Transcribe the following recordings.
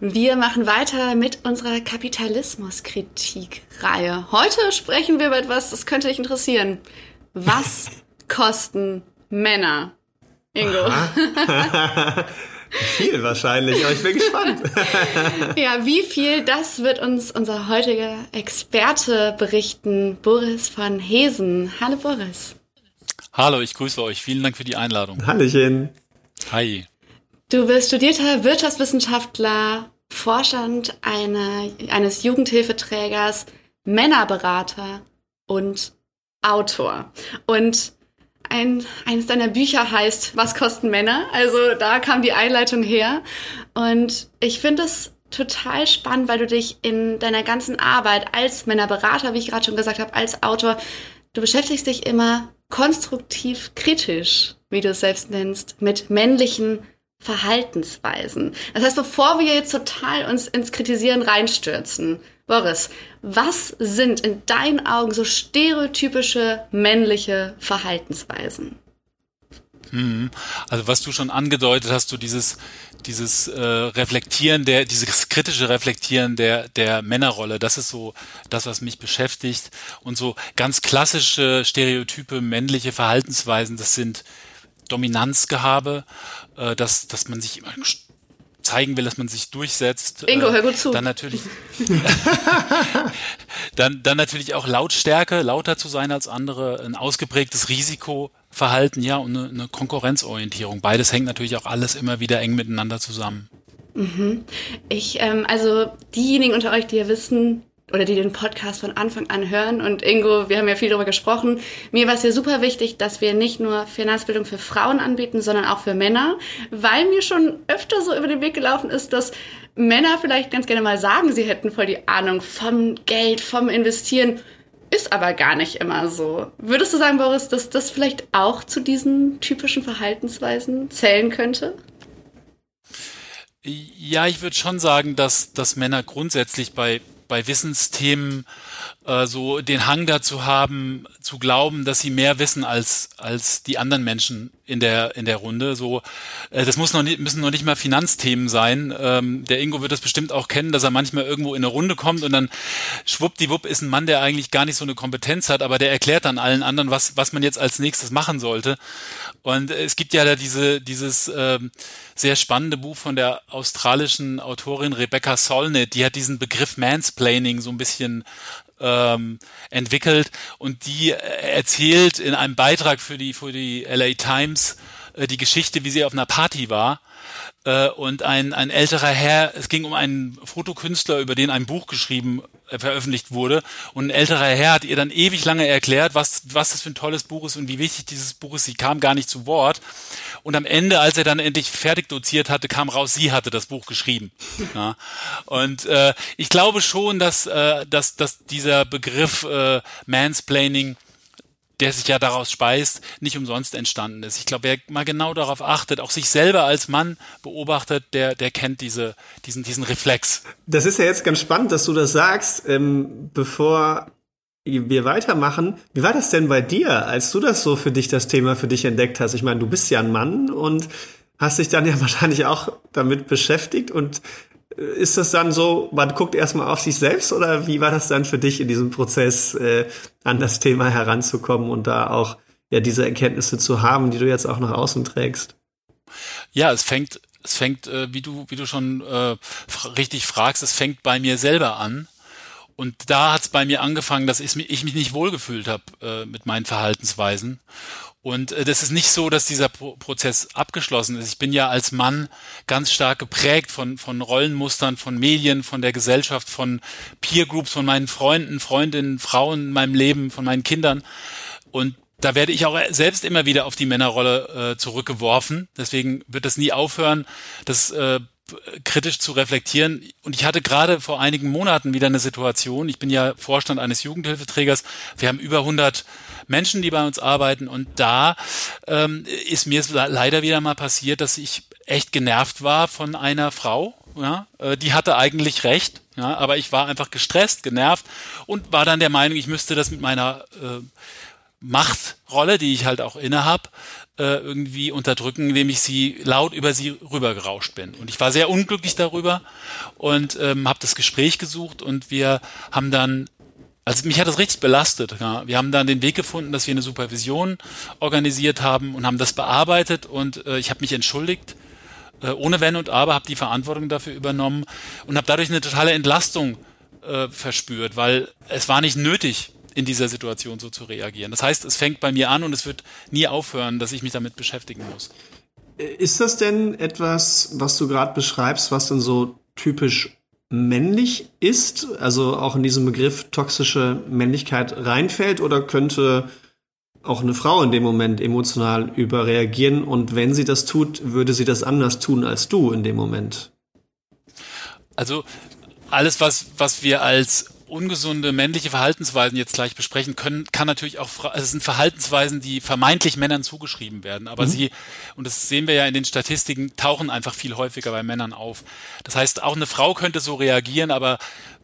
Wir machen weiter mit unserer Kapitalismuskritik-Reihe. Heute sprechen wir über etwas, das könnte dich interessieren. Was kosten Männer? Ingo. viel wahrscheinlich, aber ich bin gespannt. ja, wie viel, das wird uns unser heutiger Experte berichten, Boris von Hesen. Hallo Boris. Hallo, ich grüße euch. Vielen Dank für die Einladung. Hallöchen. Hi. Du bist studierter Wirtschaftswissenschaftler, Vorstand eine, eines Jugendhilfeträgers, Männerberater und Autor. Und ein, eines deiner Bücher heißt Was kosten Männer? Also da kam die Einleitung her. Und ich finde es total spannend, weil du dich in deiner ganzen Arbeit als Männerberater, wie ich gerade schon gesagt habe, als Autor, du beschäftigst dich immer konstruktiv kritisch, wie du es selbst nennst, mit männlichen Verhaltensweisen. Das heißt, bevor wir jetzt total uns ins Kritisieren reinstürzen, Boris, was sind in deinen Augen so stereotypische männliche Verhaltensweisen? Mhm. Also was du schon angedeutet hast, du dieses dieses äh, Reflektieren der, dieses kritische Reflektieren der der Männerrolle, das ist so das, was mich beschäftigt. Und so ganz klassische Stereotype männliche Verhaltensweisen, das sind Dominanzgehabe, äh, dass, dass man sich immer zeigen will, dass man sich durchsetzt. Ingo, hör gut zu. Dann natürlich, dann, dann natürlich auch Lautstärke, lauter zu sein als andere, ein ausgeprägtes Risikoverhalten, ja, und eine, eine Konkurrenzorientierung. Beides hängt natürlich auch alles immer wieder eng miteinander zusammen. Mhm. Ich, ähm, also diejenigen unter euch, die ja wissen, oder die den Podcast von Anfang an hören. Und Ingo, wir haben ja viel darüber gesprochen. Mir war es ja super wichtig, dass wir nicht nur Finanzbildung für Frauen anbieten, sondern auch für Männer, weil mir schon öfter so über den Weg gelaufen ist, dass Männer vielleicht ganz gerne mal sagen, sie hätten voll die Ahnung vom Geld, vom Investieren. Ist aber gar nicht immer so. Würdest du sagen, Boris, dass das vielleicht auch zu diesen typischen Verhaltensweisen zählen könnte? Ja, ich würde schon sagen, dass, dass Männer grundsätzlich bei bei Wissensthemen äh, so den Hang dazu haben, zu glauben, dass sie mehr wissen als als die anderen Menschen in der in der Runde. So, äh, das muss noch nicht, müssen noch nicht mal Finanzthemen sein. Ähm, der Ingo wird das bestimmt auch kennen, dass er manchmal irgendwo in eine Runde kommt und dann schwuppdiwupp ist ein Mann, der eigentlich gar nicht so eine Kompetenz hat, aber der erklärt dann allen anderen, was was man jetzt als nächstes machen sollte. Und es gibt ja da diese dieses äh, sehr spannende Buch von der australischen Autorin Rebecca Solnit, die hat diesen Begriff Mansplaining so ein bisschen ähm, entwickelt und die erzählt in einem Beitrag für die für die LA Times äh, die Geschichte, wie sie auf einer Party war äh, und ein, ein älterer Herr, es ging um einen Fotokünstler, über den ein Buch geschrieben äh, veröffentlicht wurde und ein älterer Herr hat ihr dann ewig lange erklärt, was was das für ein tolles Buch ist und wie wichtig dieses Buch ist. Sie kam gar nicht zu Wort und am Ende, als er dann endlich fertig doziert hatte, kam raus, sie hatte das Buch geschrieben. Ja. Und äh, ich glaube schon, dass äh, dass dass dieser Begriff äh, Mansplaining der sich ja daraus speist, nicht umsonst entstanden ist. Ich glaube, wer mal genau darauf achtet, auch sich selber als Mann beobachtet, der, der kennt diese, diesen, diesen Reflex. Das ist ja jetzt ganz spannend, dass du das sagst. Ähm, bevor wir weitermachen, wie war das denn bei dir, als du das so für dich, das Thema für dich entdeckt hast? Ich meine, du bist ja ein Mann und hast dich dann ja wahrscheinlich auch damit beschäftigt und ist das dann so, man guckt erstmal auf sich selbst oder wie war das dann für dich in diesem Prozess, äh, an das Thema heranzukommen und da auch ja diese Erkenntnisse zu haben, die du jetzt auch nach außen trägst? Ja, es fängt, es fängt, äh, wie du, wie du schon äh, richtig fragst, es fängt bei mir selber an. Und da hat es bei mir angefangen, dass ich mich, ich mich nicht wohlgefühlt habe äh, mit meinen Verhaltensweisen. Und äh, das ist nicht so, dass dieser Pro Prozess abgeschlossen ist. Ich bin ja als Mann ganz stark geprägt von, von Rollenmustern, von Medien, von der Gesellschaft, von Peer Groups, von meinen Freunden, Freundinnen, Frauen in meinem Leben, von meinen Kindern. Und da werde ich auch selbst immer wieder auf die Männerrolle äh, zurückgeworfen. Deswegen wird das nie aufhören. Das äh, kritisch zu reflektieren. Und ich hatte gerade vor einigen Monaten wieder eine Situation. Ich bin ja Vorstand eines Jugendhilfeträgers. Wir haben über 100 Menschen, die bei uns arbeiten. Und da ähm, ist mir leider wieder mal passiert, dass ich echt genervt war von einer Frau. Ja, äh, die hatte eigentlich recht, ja, aber ich war einfach gestresst, genervt und war dann der Meinung, ich müsste das mit meiner äh, Machtrolle, die ich halt auch inne hab, äh, irgendwie unterdrücken, indem ich sie laut über sie rübergerauscht bin. Und ich war sehr unglücklich darüber und ähm, habe das Gespräch gesucht und wir haben dann also mich hat das richtig belastet. Ja. Wir haben dann den Weg gefunden, dass wir eine Supervision organisiert haben und haben das bearbeitet und äh, ich habe mich entschuldigt, äh, ohne Wenn und Aber, habe die Verantwortung dafür übernommen und habe dadurch eine totale Entlastung äh, verspürt, weil es war nicht nötig, in dieser Situation so zu reagieren. Das heißt, es fängt bei mir an und es wird nie aufhören, dass ich mich damit beschäftigen muss. Ist das denn etwas, was du gerade beschreibst, was dann so typisch männlich ist, also auch in diesem Begriff toxische Männlichkeit reinfällt oder könnte auch eine Frau in dem Moment emotional überreagieren und wenn sie das tut, würde sie das anders tun als du in dem Moment? Also alles, was, was wir als ungesunde männliche Verhaltensweisen jetzt gleich besprechen können, kann natürlich auch, also es sind Verhaltensweisen, die vermeintlich Männern zugeschrieben werden, aber mhm. sie, und das sehen wir ja in den Statistiken, tauchen einfach viel häufiger bei Männern auf. Das heißt, auch eine Frau könnte so reagieren, aber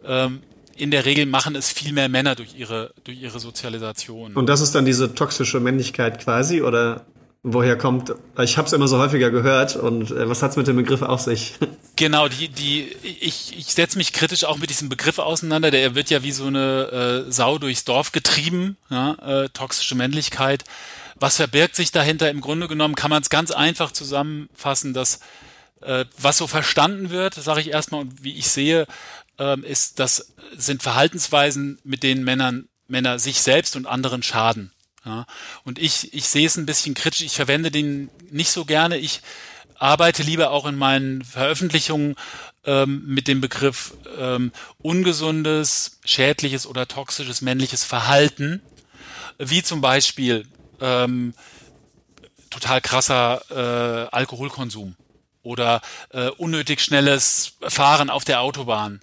ähm, in der Regel machen es viel mehr Männer durch ihre, durch ihre Sozialisation. Und das ist dann diese toxische Männlichkeit quasi, oder? Woher kommt. Ich habe es immer so häufiger gehört und äh, was hat's mit dem Begriff auf sich? Genau, die, die, ich, ich setze mich kritisch auch mit diesem Begriff auseinander. Der wird ja wie so eine äh, Sau durchs Dorf getrieben, ja, äh, toxische Männlichkeit. Was verbirgt sich dahinter? Im Grunde genommen kann man es ganz einfach zusammenfassen, dass äh, was so verstanden wird, sage ich erstmal, und wie ich sehe, äh, ist, das sind Verhaltensweisen, mit denen Männern, Männer sich selbst und anderen schaden. Ja, und ich, ich sehe es ein bisschen kritisch. Ich verwende den nicht so gerne. Ich arbeite lieber auch in meinen Veröffentlichungen ähm, mit dem Begriff ähm, ungesundes, schädliches oder toxisches männliches Verhalten, wie zum Beispiel ähm, total krasser äh, Alkoholkonsum oder äh, unnötig schnelles Fahren auf der Autobahn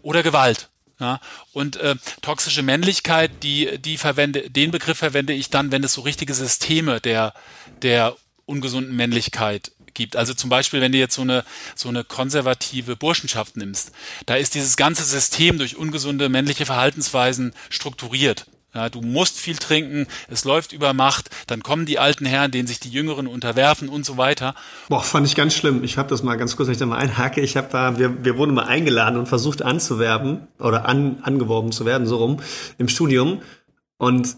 oder Gewalt. Ja, und äh, toxische Männlichkeit, die, die verwende, den Begriff verwende ich dann, wenn es so richtige Systeme der, der ungesunden Männlichkeit gibt. Also zum Beispiel, wenn du jetzt so eine, so eine konservative Burschenschaft nimmst, da ist dieses ganze System durch ungesunde männliche Verhaltensweisen strukturiert. Ja, du musst viel trinken, es läuft über Macht, dann kommen die alten Herren, denen sich die Jüngeren unterwerfen und so weiter. Boah, fand ich ganz schlimm. Ich habe das mal ganz kurz, wenn ich da mal einhake. Ich habe da, wir, wir wurden mal eingeladen und versucht anzuwerben oder an, angeworben zu werden, so rum, im Studium. Und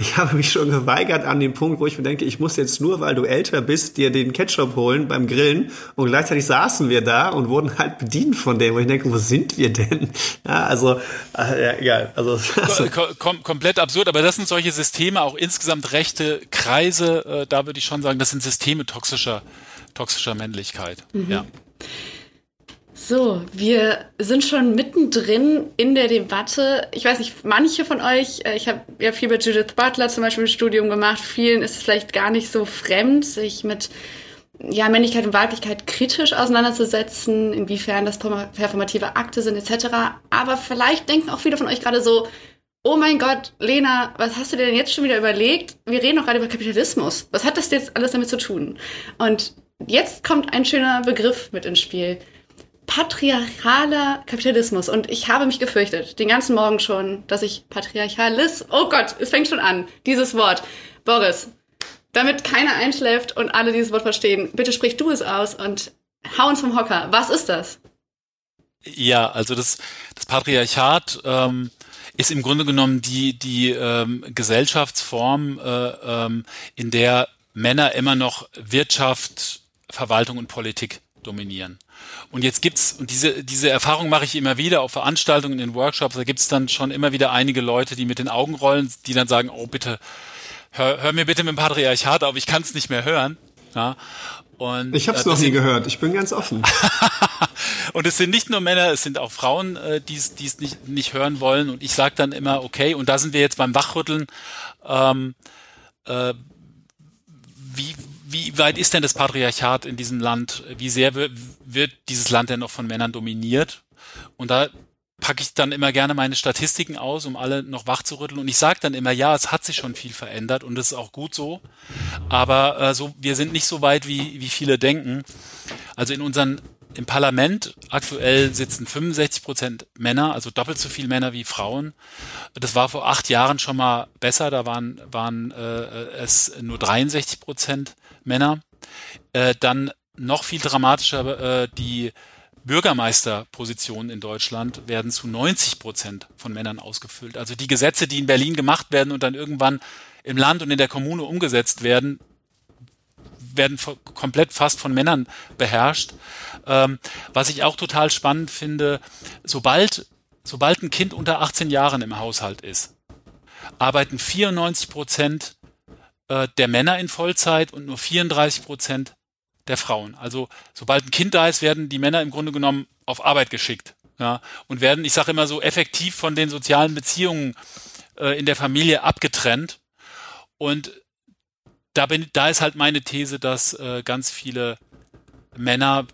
ich habe mich schon geweigert an dem Punkt, wo ich mir denke, ich muss jetzt nur, weil du älter bist, dir den Ketchup holen beim Grillen. Und gleichzeitig saßen wir da und wurden halt bedient von dem, wo ich denke, wo sind wir denn? Ja, also, äh, ja, egal. Also, also. Kom komplett absurd, aber das sind solche Systeme, auch insgesamt rechte Kreise, äh, da würde ich schon sagen, das sind Systeme toxischer, toxischer Männlichkeit. Mhm. Ja. So, wir sind schon mittendrin in der Debatte. Ich weiß nicht, manche von euch, äh, ich habe ja viel mit Judith Butler zum Beispiel im Studium gemacht, vielen ist es vielleicht gar nicht so fremd, sich mit ja, Männlichkeit und Weiblichkeit kritisch auseinanderzusetzen, inwiefern das performative Akte sind etc. Aber vielleicht denken auch viele von euch gerade so, oh mein Gott, Lena, was hast du dir denn jetzt schon wieder überlegt? Wir reden doch gerade über Kapitalismus. Was hat das jetzt alles damit zu tun? Und jetzt kommt ein schöner Begriff mit ins Spiel patriarchaler Kapitalismus. Und ich habe mich gefürchtet, den ganzen Morgen schon, dass ich patriarchalis, oh Gott, es fängt schon an, dieses Wort. Boris, damit keiner einschläft und alle dieses Wort verstehen, bitte sprich du es aus und hau uns vom Hocker. Was ist das? Ja, also das, das Patriarchat ähm, ist im Grunde genommen die, die ähm, Gesellschaftsform, äh, ähm, in der Männer immer noch Wirtschaft, Verwaltung und Politik dominieren. Und jetzt gibt's, und diese, diese Erfahrung mache ich immer wieder auf Veranstaltungen, in Workshops, da gibt's dann schon immer wieder einige Leute, die mit den Augen rollen, die dann sagen, oh bitte, hör, hör mir bitte mit dem Patriarchat auf, ich kann es nicht mehr hören. Ja. Und, ich habe es äh, noch nie gehört. Ich bin ganz offen. und es sind nicht nur Männer, es sind auch Frauen, äh, die es nicht, nicht hören wollen. Und ich sage dann immer, okay, und da sind wir jetzt beim Wachrütteln. Ähm, äh, wie, wie weit ist denn das Patriarchat in diesem Land? Wie sehr wird dieses Land denn noch von Männern dominiert? Und da packe ich dann immer gerne meine Statistiken aus, um alle noch wach zu rütteln. Und ich sage dann immer, ja, es hat sich schon viel verändert und es ist auch gut so. Aber äh, so, wir sind nicht so weit, wie, wie viele denken. Also in unseren im Parlament aktuell sitzen 65 Prozent Männer, also doppelt so viele Männer wie Frauen. Das war vor acht Jahren schon mal besser, da waren, waren äh, es nur 63 Prozent Männer. Äh, dann noch viel dramatischer äh, die Bürgermeisterpositionen in Deutschland werden zu 90 Prozent von Männern ausgefüllt. Also die Gesetze, die in Berlin gemacht werden und dann irgendwann im Land und in der Kommune umgesetzt werden, werden komplett fast von Männern beherrscht. Ähm, was ich auch total spannend finde, sobald, sobald ein Kind unter 18 Jahren im Haushalt ist, arbeiten 94 Prozent äh, der Männer in Vollzeit und nur 34 Prozent der Frauen. Also sobald ein Kind da ist, werden die Männer im Grunde genommen auf Arbeit geschickt. Ja, und werden, ich sage immer so, effektiv von den sozialen Beziehungen äh, in der Familie abgetrennt. Und da bin, da ist halt meine These, dass äh, ganz viele Männer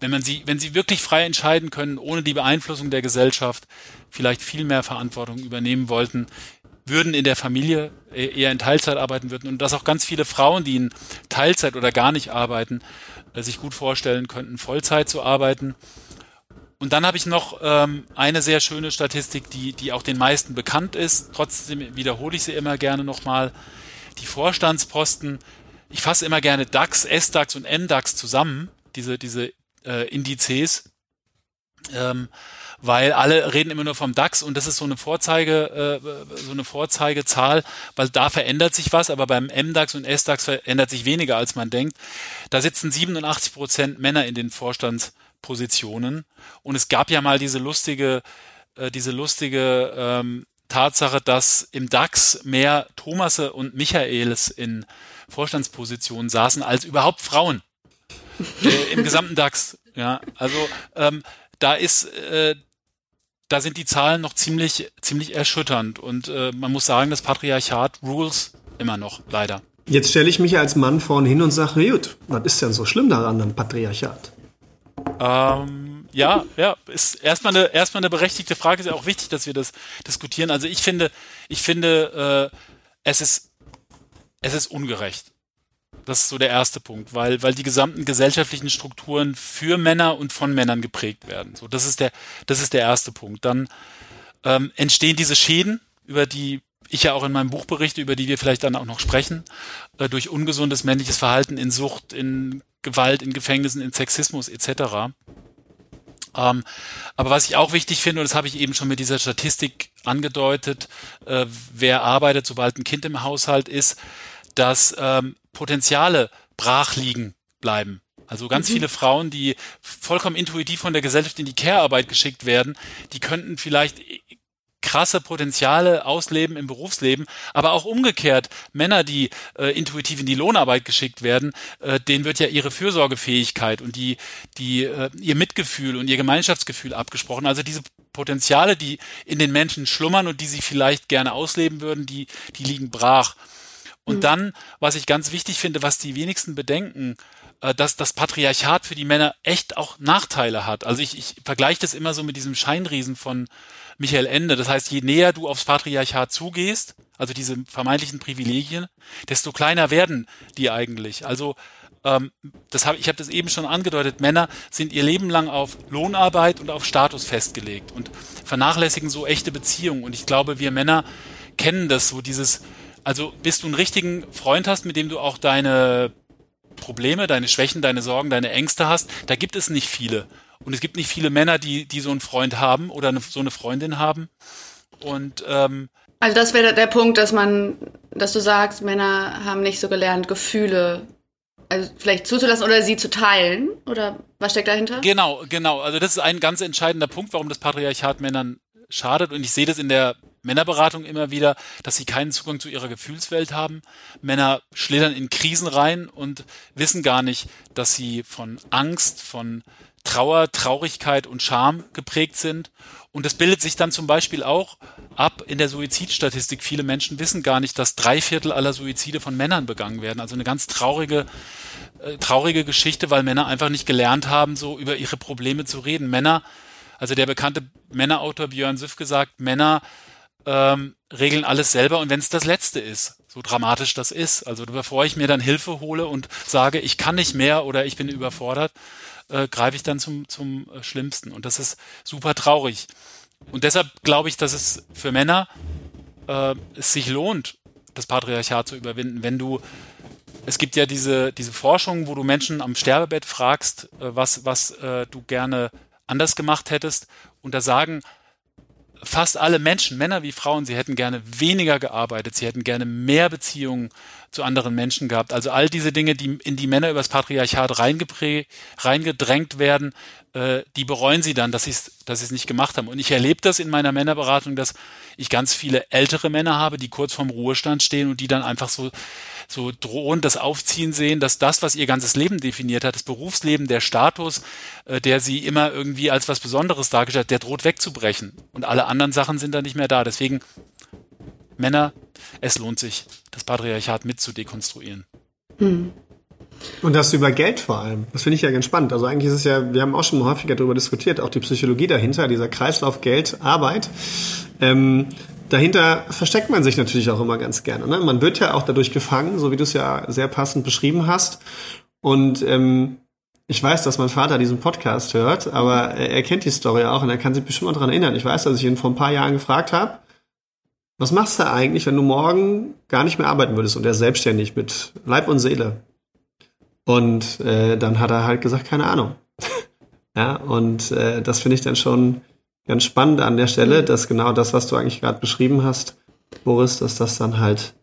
wenn man sie, wenn sie wirklich frei entscheiden können, ohne die Beeinflussung der Gesellschaft, vielleicht viel mehr Verantwortung übernehmen wollten, würden in der Familie e-, eher in Teilzeit arbeiten würden und dass auch ganz viele Frauen, die in Teilzeit oder gar nicht arbeiten, äh, sich gut vorstellen könnten, Vollzeit zu arbeiten. Und dann habe ich noch ähm, eine sehr schöne Statistik, die, die auch den meisten bekannt ist. Trotzdem wiederhole ich sie immer gerne nochmal. Die Vorstandsposten, ich fasse immer gerne DAX, SDAX und MDAX zusammen, diese, diese äh, Indizes, ähm, weil alle reden immer nur vom DAX und das ist so eine Vorzeige, äh, so eine Vorzeigezahl, weil da verändert sich was, aber beim MDAX und SDAX verändert sich weniger als man denkt. Da sitzen 87 Prozent Männer in den Vorstandspositionen und es gab ja mal diese lustige, äh, diese lustige ähm, Tatsache, dass im DAX mehr Thomasse und Michaels in Vorstandspositionen saßen als überhaupt Frauen äh, im gesamten DAX. Ja, also ähm, da ist, äh, da sind die Zahlen noch ziemlich, ziemlich erschütternd und äh, man muss sagen, das Patriarchat rules immer noch, leider. Jetzt stelle ich mich als Mann vorne hin und sage, gut, was ist denn so schlimm daran am Patriarchat? Ähm, ja, ja, ist erstmal eine, erstmal eine berechtigte Frage, ist ja auch wichtig, dass wir das diskutieren. Also ich finde, ich finde, äh, es ist, es ist ungerecht. Das ist so der erste Punkt, weil, weil die gesamten gesellschaftlichen Strukturen für Männer und von Männern geprägt werden. So, das ist der, das ist der erste Punkt. Dann ähm, entstehen diese Schäden, über die ich ja auch in meinem Buch berichte, über die wir vielleicht dann auch noch sprechen, äh, durch ungesundes männliches Verhalten in Sucht, in Gewalt, in Gefängnissen, in Sexismus etc. Ähm, aber was ich auch wichtig finde, und das habe ich eben schon mit dieser Statistik angedeutet, äh, wer arbeitet, sobald ein Kind im Haushalt ist, dass ähm, Potenziale brach liegen bleiben. Also ganz mhm. viele Frauen, die vollkommen intuitiv von der Gesellschaft in die Care-Arbeit geschickt werden, die könnten vielleicht krasse Potenziale ausleben im Berufsleben, aber auch umgekehrt Männer, die äh, intuitiv in die Lohnarbeit geschickt werden, äh, denen wird ja ihre Fürsorgefähigkeit und die die äh, ihr Mitgefühl und ihr Gemeinschaftsgefühl abgesprochen. Also diese Potenziale, die in den Menschen schlummern und die sie vielleicht gerne ausleben würden, die die liegen brach. Und mhm. dann, was ich ganz wichtig finde, was die wenigsten bedenken, dass das Patriarchat für die Männer echt auch Nachteile hat. Also ich, ich vergleiche das immer so mit diesem Scheinriesen von Michael Ende. Das heißt, je näher du aufs Patriarchat zugehst, also diese vermeintlichen Privilegien, desto kleiner werden die eigentlich. Also ähm, das hab, ich habe das eben schon angedeutet, Männer sind ihr Leben lang auf Lohnarbeit und auf Status festgelegt und vernachlässigen so echte Beziehungen. Und ich glaube, wir Männer kennen das, so dieses also bis du einen richtigen Freund hast, mit dem du auch deine Probleme, deine Schwächen, deine Sorgen, deine Ängste hast, da gibt es nicht viele. Und es gibt nicht viele Männer, die, die so einen Freund haben oder eine, so eine Freundin haben. Und ähm, also das wäre der Punkt, dass man, dass du sagst, Männer haben nicht so gelernt, Gefühle also vielleicht zuzulassen oder sie zu teilen? Oder was steckt dahinter? Genau, genau. Also das ist ein ganz entscheidender Punkt, warum das Patriarchat Männern schadet. Und ich sehe das in der Männerberatung immer wieder, dass sie keinen Zugang zu ihrer Gefühlswelt haben. Männer schlittern in Krisen rein und wissen gar nicht, dass sie von Angst, von Trauer, Traurigkeit und Scham geprägt sind. Und das bildet sich dann zum Beispiel auch ab in der Suizidstatistik. Viele Menschen wissen gar nicht, dass drei Viertel aller Suizide von Männern begangen werden. Also eine ganz traurige, äh, traurige Geschichte, weil Männer einfach nicht gelernt haben, so über ihre Probleme zu reden. Männer, also der bekannte Männerautor Björn Süff gesagt, Männer ähm, regeln alles selber und wenn es das Letzte ist, so dramatisch das ist, also bevor ich mir dann Hilfe hole und sage, ich kann nicht mehr oder ich bin überfordert, äh, greife ich dann zum, zum äh, Schlimmsten. Und das ist super traurig. Und deshalb glaube ich, dass es für Männer äh, es sich lohnt, das Patriarchat zu überwinden, wenn du es gibt ja diese, diese Forschung, wo du Menschen am Sterbebett fragst, äh, was, was äh, du gerne anders gemacht hättest. Und da sagen fast alle Menschen, Männer wie Frauen, sie hätten gerne weniger gearbeitet, sie hätten gerne mehr Beziehungen zu anderen Menschen gehabt. Also all diese Dinge, die in die Männer übers Patriarchat reingedrängt werden, äh, die bereuen sie dann, dass sie es dass es nicht gemacht haben. Und ich erlebe das in meiner Männerberatung, dass ich ganz viele ältere Männer habe, die kurz vorm Ruhestand stehen und die dann einfach so so drohend das Aufziehen sehen, dass das, was ihr ganzes Leben definiert hat, das Berufsleben, der Status, äh, der sie immer irgendwie als was Besonderes dargestellt hat, der droht wegzubrechen. Und alle anderen Sachen sind dann nicht mehr da. Deswegen, Männer, es lohnt sich, das Patriarchat mit zu dekonstruieren. Hm. Und das über Geld vor allem. Das finde ich ja ganz spannend. Also eigentlich ist es ja, wir haben auch schon häufiger darüber diskutiert, auch die Psychologie dahinter, dieser Kreislauf Geld, Arbeit. Ähm, dahinter versteckt man sich natürlich auch immer ganz gerne. Ne? Man wird ja auch dadurch gefangen, so wie du es ja sehr passend beschrieben hast. Und ähm, ich weiß, dass mein Vater diesen Podcast hört, aber er kennt die Story auch und er kann sich bestimmt daran erinnern. Ich weiß, dass ich ihn vor ein paar Jahren gefragt habe, was machst du eigentlich, wenn du morgen gar nicht mehr arbeiten würdest und er selbstständig mit Leib und Seele? Und äh, dann hat er halt gesagt, keine Ahnung. ja, und äh, das finde ich dann schon ganz spannend an der Stelle, dass genau das, was du eigentlich gerade beschrieben hast, Boris, dass das dann halt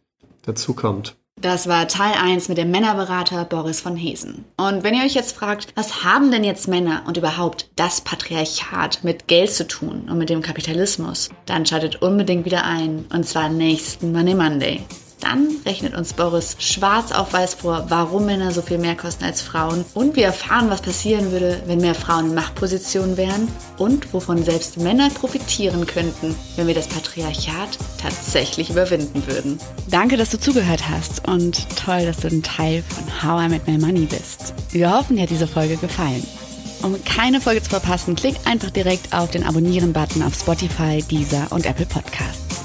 dazu kommt. Das war Teil 1 mit dem Männerberater Boris von Hesen. Und wenn ihr euch jetzt fragt, was haben denn jetzt Männer und überhaupt das Patriarchat mit Geld zu tun und mit dem Kapitalismus, dann schaltet unbedingt wieder ein, und zwar nächsten Money Monday. Dann rechnet uns Boris schwarz auf weiß vor, warum Männer so viel mehr kosten als Frauen. Und wir erfahren, was passieren würde, wenn mehr Frauen in Machtpositionen wären. Und wovon selbst Männer profitieren könnten, wenn wir das Patriarchat tatsächlich überwinden würden. Danke, dass du zugehört hast und toll, dass du ein Teil von How I Met My Money bist. Wir hoffen, dir hat diese Folge gefallen. Um keine Folge zu verpassen, klick einfach direkt auf den Abonnieren-Button auf Spotify, Deezer und Apple Podcasts.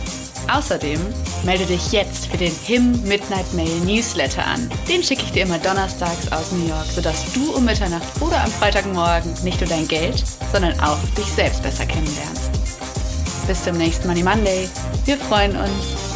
Außerdem melde dich jetzt für den HIM Midnight Mail Newsletter an. Den schicke ich dir immer donnerstags aus New York, sodass du um Mitternacht oder am Freitagmorgen nicht nur dein Geld, sondern auch dich selbst besser kennenlernst. Bis zum nächsten Money Monday. Wir freuen uns.